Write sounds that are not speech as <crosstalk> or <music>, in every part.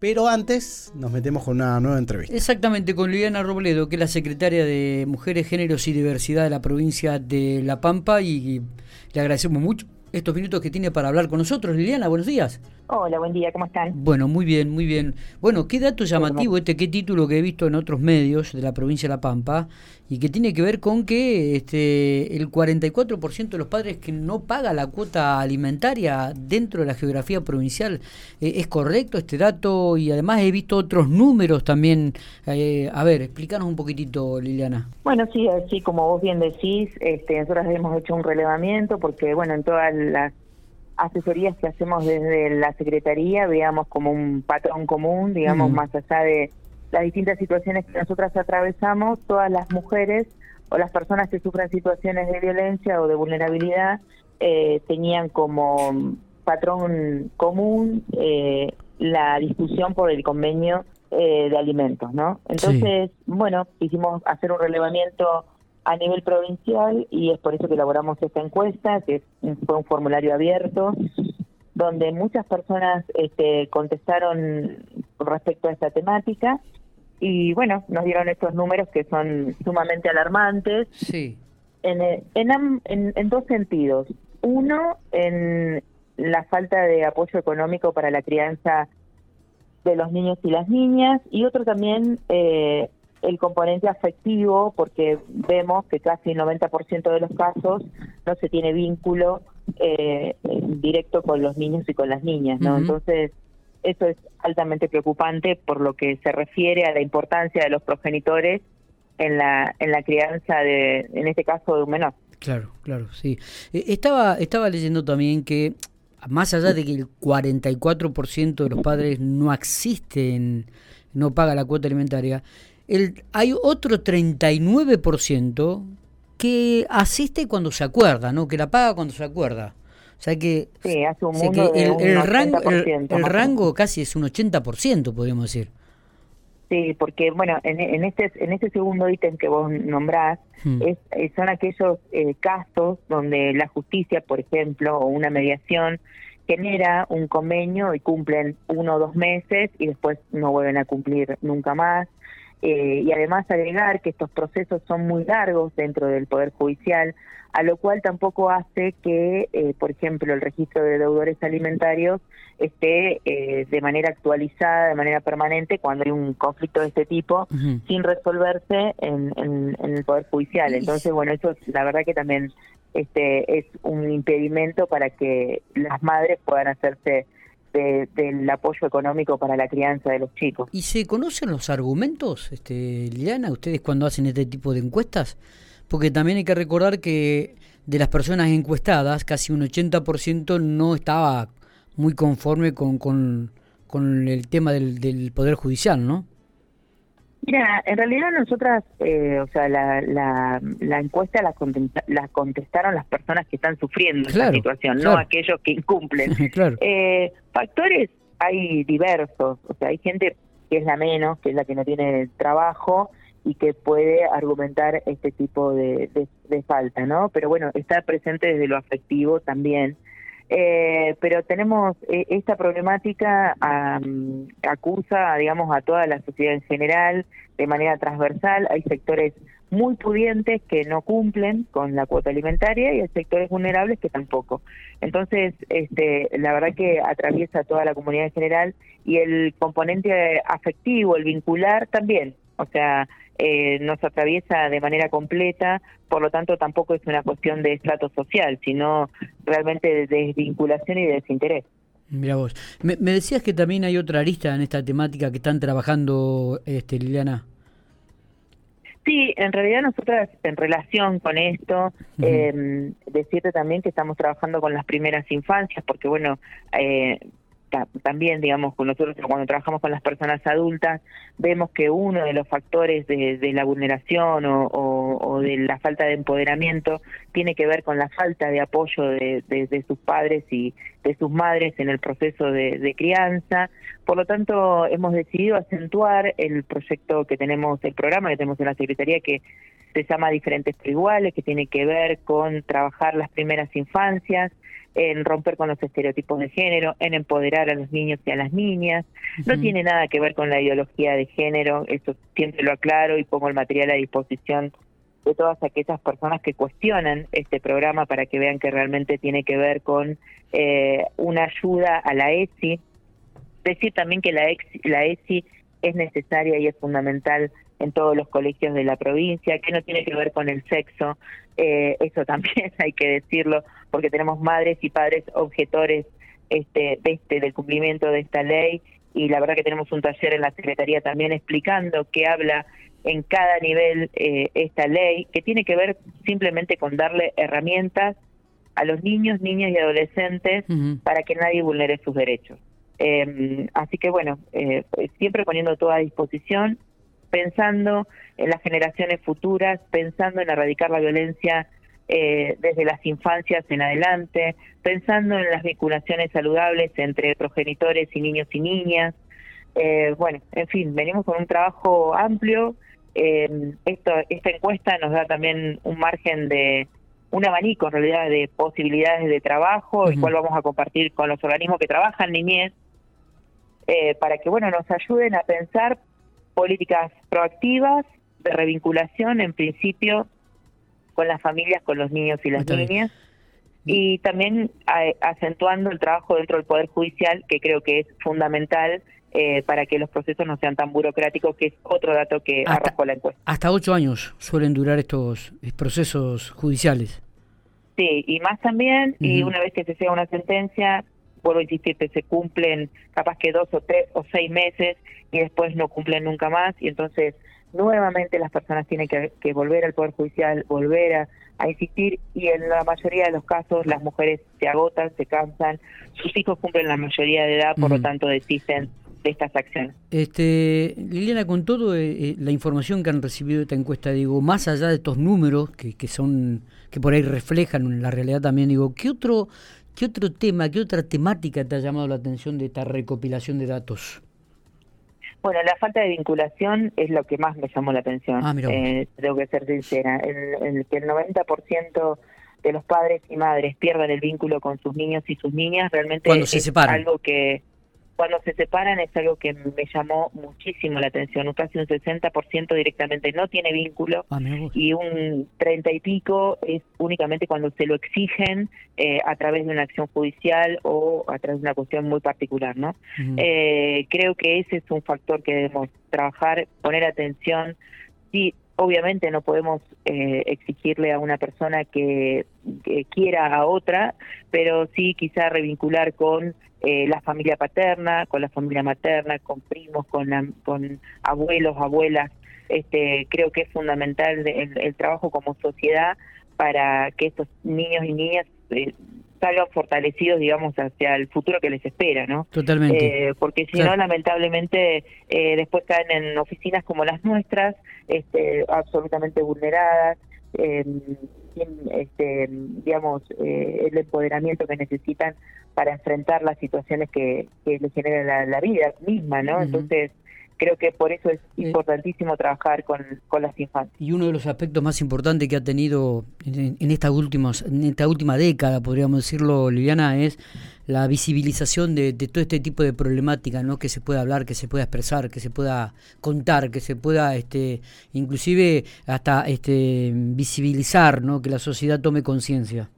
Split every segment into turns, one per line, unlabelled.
Pero antes nos metemos con una nueva entrevista.
Exactamente, con Liliana Robledo, que es la secretaria de Mujeres, Géneros y Diversidad de la provincia de La Pampa y le agradecemos mucho estos minutos que tiene para hablar con nosotros. Liliana, buenos días.
Hola, buen día, ¿cómo están?
Bueno, muy bien, muy bien. Bueno, qué dato llamativo este, qué título que he visto en otros medios de la provincia de La Pampa y que tiene que ver con que este el 44% de los padres que no paga la cuota alimentaria dentro de la geografía provincial. Eh, ¿Es correcto este dato? Y además he visto otros números también. Eh, a ver, explícanos un poquitito, Liliana.
Bueno, sí, así como vos bien decís, este, nosotros hemos hecho un relevamiento porque, bueno, en todas las asesorías que hacemos desde la Secretaría veamos como un patrón común, digamos, más allá de las distintas situaciones que nosotras atravesamos, todas las mujeres o las personas que sufren situaciones de violencia o de vulnerabilidad eh, tenían como patrón común eh, la discusión por el convenio eh, de alimentos, ¿no? Entonces, bueno, hicimos hacer un relevamiento a nivel provincial y es por eso que elaboramos esta encuesta, que fue un formulario abierto, donde muchas personas este, contestaron respecto a esta temática y bueno, nos dieron estos números que son sumamente alarmantes.
Sí.
En, en, en, dos sentidos. Uno, en la falta de apoyo económico para la crianza de los niños y las niñas y otro también eh, el componente afectivo, porque vemos que casi el 90% de los casos no se tiene vínculo eh, directo con los niños y con las niñas, ¿no? Entonces, eso es altamente preocupante por lo que se refiere a la importancia de los progenitores en la en la crianza de en este caso de un menor.
Claro, claro, sí. Eh, estaba estaba leyendo también que más allá de que el 44% de los padres no asisten, no paga la cuota alimentaria, el, hay otro 39% que asiste cuando se acuerda, ¿no? Que la paga cuando se acuerda. O sea que,
sí, hace un
el, rango, el, rango casi es un 80%, podríamos decir.
Sí, porque bueno, en, este en este segundo ítem que vos nombrás, hmm. es, eh, son aquellos eh, casos donde la justicia, por ejemplo, o una mediación genera un convenio y cumplen uno o dos meses y después no vuelven a cumplir nunca más. Eh, y además agregar que estos procesos son muy largos dentro del Poder Judicial, a lo cual tampoco hace que, eh, por ejemplo, el registro de deudores alimentarios esté eh, de manera actualizada, de manera permanente, cuando hay un conflicto de este tipo, sin resolverse en, en, el Poder Judicial. Entonces, bueno, eso la verdad que también este es un impedimento para que las madres puedan hacerse del apoyo económico para la crianza de los chicos.
¿Y se conocen los argumentos, este, Liliana, ustedes cuando hacen este tipo de encuestas? Porque también hay que recordar que de las personas encuestadas, casi un 80% no estaba muy conforme con, con, con el tema del, del Poder Judicial, ¿no?
Mira, en realidad nosotras, eh, o sea, la, la, la encuesta la, la, contestaron las personas que están sufriendo esta situación, no aquellos que incumplen. <laughs> eh, factores hay diversos, o sea, hay gente que es la menos, que es la que no tiene trabajo y que puede argumentar este tipo de, de, de falta, ¿no? Pero bueno, está presente desde lo afectivo también. Eh, pero tenemos eh, esta problemática acusa, digamos, a toda la sociedad en general de manera transversal. Hay sectores muy pudientes que no cumplen con la cuota alimentaria y hay sectores vulnerables que tampoco. Entonces, este, la verdad que atraviesa toda la comunidad en general y el componente afectivo, el vincular también. O sea, eh, nos atraviesa de manera completa, por lo tanto tampoco es una cuestión de estrato social, sino realmente de desvinculación y de desinterés.
Mira vos, me, decías que también hay otra arista en esta temática que están trabajando, este, Liliana.
Sí, en realidad nosotras en relación con esto, eh, decirte también que estamos trabajando con las primeras infancias, porque bueno, eh, también, digamos, nosotros cuando trabajamos con las personas adultas, vemos que uno de los factores de, la vulneración o, de la falta de empoderamiento tiene que ver con la falta de apoyo de, sus padres y de sus madres en el proceso de, crianza. Por lo tanto, hemos decidido acentuar el proyecto que tenemos, el programa que tenemos en la Secretaría, que se llama Diferentes pero iguales, que tiene que ver con trabajar las primeras infancias, en romper con los estereotipos de género, en empoderar a los niños y a las niñas. No tiene nada que ver con la ideología de género, eso siempre lo aclaro y pongo el material a disposición de todas aquellas personas que cuestionan este programa para que vean que realmente tiene que ver con eh, una ayuda a la ESI. Decir también que la, la ESI es necesaria y es fundamental en todos los colegios de la provincia, que no tiene que ver con el sexo, eh, eso <laughs> también hay que decirlo, porque tenemos madres y padres objetores este, de este, del cumplimiento de esta ley y la verdad que tenemos un taller en la Secretaría también explicando que habla en cada nivel eh, esta ley, que tiene que ver simplemente con darle herramientas a los niños, niñas y adolescentes para que nadie vulnere sus derechos. Eh, así que bueno, eh, siempre poniendo todo a disposición, pensando en las generaciones futuras, pensando en erradicar la violencia eh, desde las infancias en adelante, pensando en las vinculaciones saludables entre progenitores y niños y niñas. Eh, bueno, en fin, venimos con un trabajo amplio. Eh, esto, esta encuesta nos da también un margen de, un abanico en realidad de posibilidades de trabajo, el cual vamos a compartir con los organismos que trabajan niñez, eh, para que bueno nos ayuden a pensar políticas proactivas de revinculación, en principio con las familias, con los niños y las niñas, y también acentuando el trabajo dentro del Poder Judicial, que creo que es fundamental eh, para que los procesos no sean tan burocráticos, que es otro dato que arrojó la encuesta.
Hasta ocho años suelen durar estos eh, procesos judiciales.
Sí, y más también, y una vez que se sea una sentencia, vuelvo a insistir, que se cumplen capaz que dos o tres o seis meses y después no cumplen nunca más. Y entonces nuevamente las personas tienen que, volver al Poder Judicial, volver a, insistir. Y en la mayoría de los casos las mujeres se agotan, se cansan, sus hijos cumplen la mayoría de edad, por lo tanto desisten de estas acciones.
Este, Liliana, con todo eh, eh, la información que han recibido de esta encuesta, digo, más allá de estos números que, que son que por ahí reflejan la realidad también, digo, ¿qué otro ¿Qué otro tema, qué otra temática te ha llamado la atención de esta recopilación de datos?
Bueno, la falta de vinculación es lo que más me llamó la atención. Ah, eh, tengo que ser sincera. El, que el 90% de los padres y madres pierdan el vínculo con sus niños y sus niñas realmente es algo que cuando se separan es algo que me llamó muchísimo la atención. Casi un 60% directamente no tiene vínculo ah, y un 30 y pico es únicamente cuando se lo exigen eh, a través de una acción judicial o a través de una cuestión muy particular. ¿no? Eh, creo que ese es un factor que debemos trabajar, poner atención. Sí, obviamente no podemos eh, exigirle a una persona que, quiera a otra, pero sí quizá revincular con eh, la familia paterna, con la familia materna, con primos, con, con abuelos, abuelas. Este, creo que es fundamental el, trabajo como sociedad para que estos niños y niñas eh, salgan fortalecidos, digamos, hacia el futuro que les espera, ¿no?
Totalmente.
Eh, porque si no, lamentablemente, eh, después caen en oficinas como las nuestras, este, absolutamente vulneradas, eh, sin, este, digamos, eh, el empoderamiento que necesitan para enfrentar las situaciones que, que les genera la, vida misma, ¿no? Entonces, creo que por eso es importantísimo trabajar con, con, las infancias.
Y uno de los aspectos más importantes que ha tenido en, en, estas últimas, en esta última década, podríamos decirlo, Liliana, es la visibilización de, todo este tipo de problemática, ¿no? que se pueda hablar, que se pueda expresar, que se pueda contar, que se pueda este, inclusive hasta este, visibilizar, ¿no? que la sociedad tome conciencia.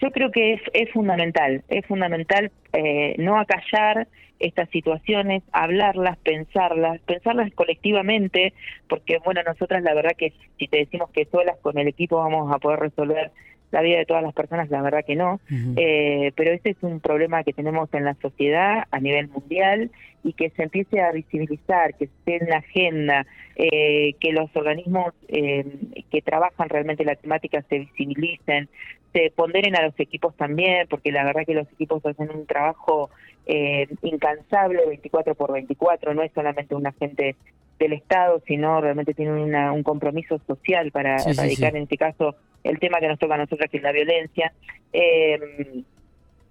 Yo creo que es, es fundamental, es fundamental eh, no acallar estas situaciones, hablarlas, pensarlas, pensarlas colectivamente, porque bueno, nosotras la verdad que si te decimos que solas con el equipo vamos a poder resolver la vida de todas las personas, la verdad que no, eh, pero este es un problema que tenemos en la sociedad a nivel mundial y que se empiece a visibilizar, que esté en la agenda, eh, que los organismos eh, que trabajan realmente la temática se visibilicen, se ponderen a los equipos también, porque la verdad que los equipos hacen un trabajo eh, incansable 24 por 24, no es solamente un agente del Estado, sino realmente tienen un compromiso social para erradicar en este caso el tema que nos toca a nosotros, que es la violencia. Eh,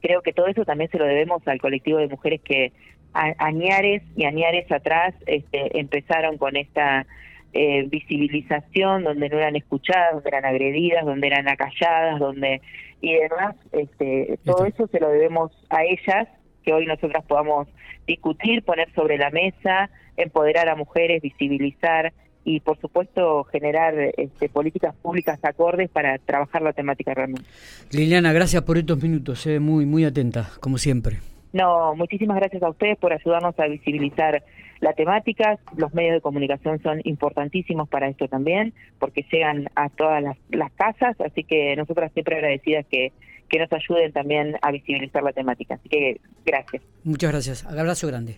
creo que todo eso también se lo debemos al colectivo de mujeres que añares y añares atrás este, empezaron con esta eh, visibilización, donde no eran escuchadas, donde eran agredidas, donde eran acalladas, donde y demás, este, todo eso se lo debemos a ellas, que hoy nosotras podamos discutir, poner sobre la mesa, empoderar a mujeres, visibilizar y por supuesto generar este, políticas públicas acordes para trabajar la temática realmente.
Liliana, gracias por estos minutos, eh, muy muy atenta, como siempre.
No, muchísimas gracias a ustedes por ayudarnos a visibilizar la temática. Los medios de comunicación son importantísimos para esto también, porque llegan a todas las, casas, así que nosotras siempre agradecidas que, que nos ayuden también a visibilizar la temática. Así que gracias.
Muchas gracias. Abrazo grande.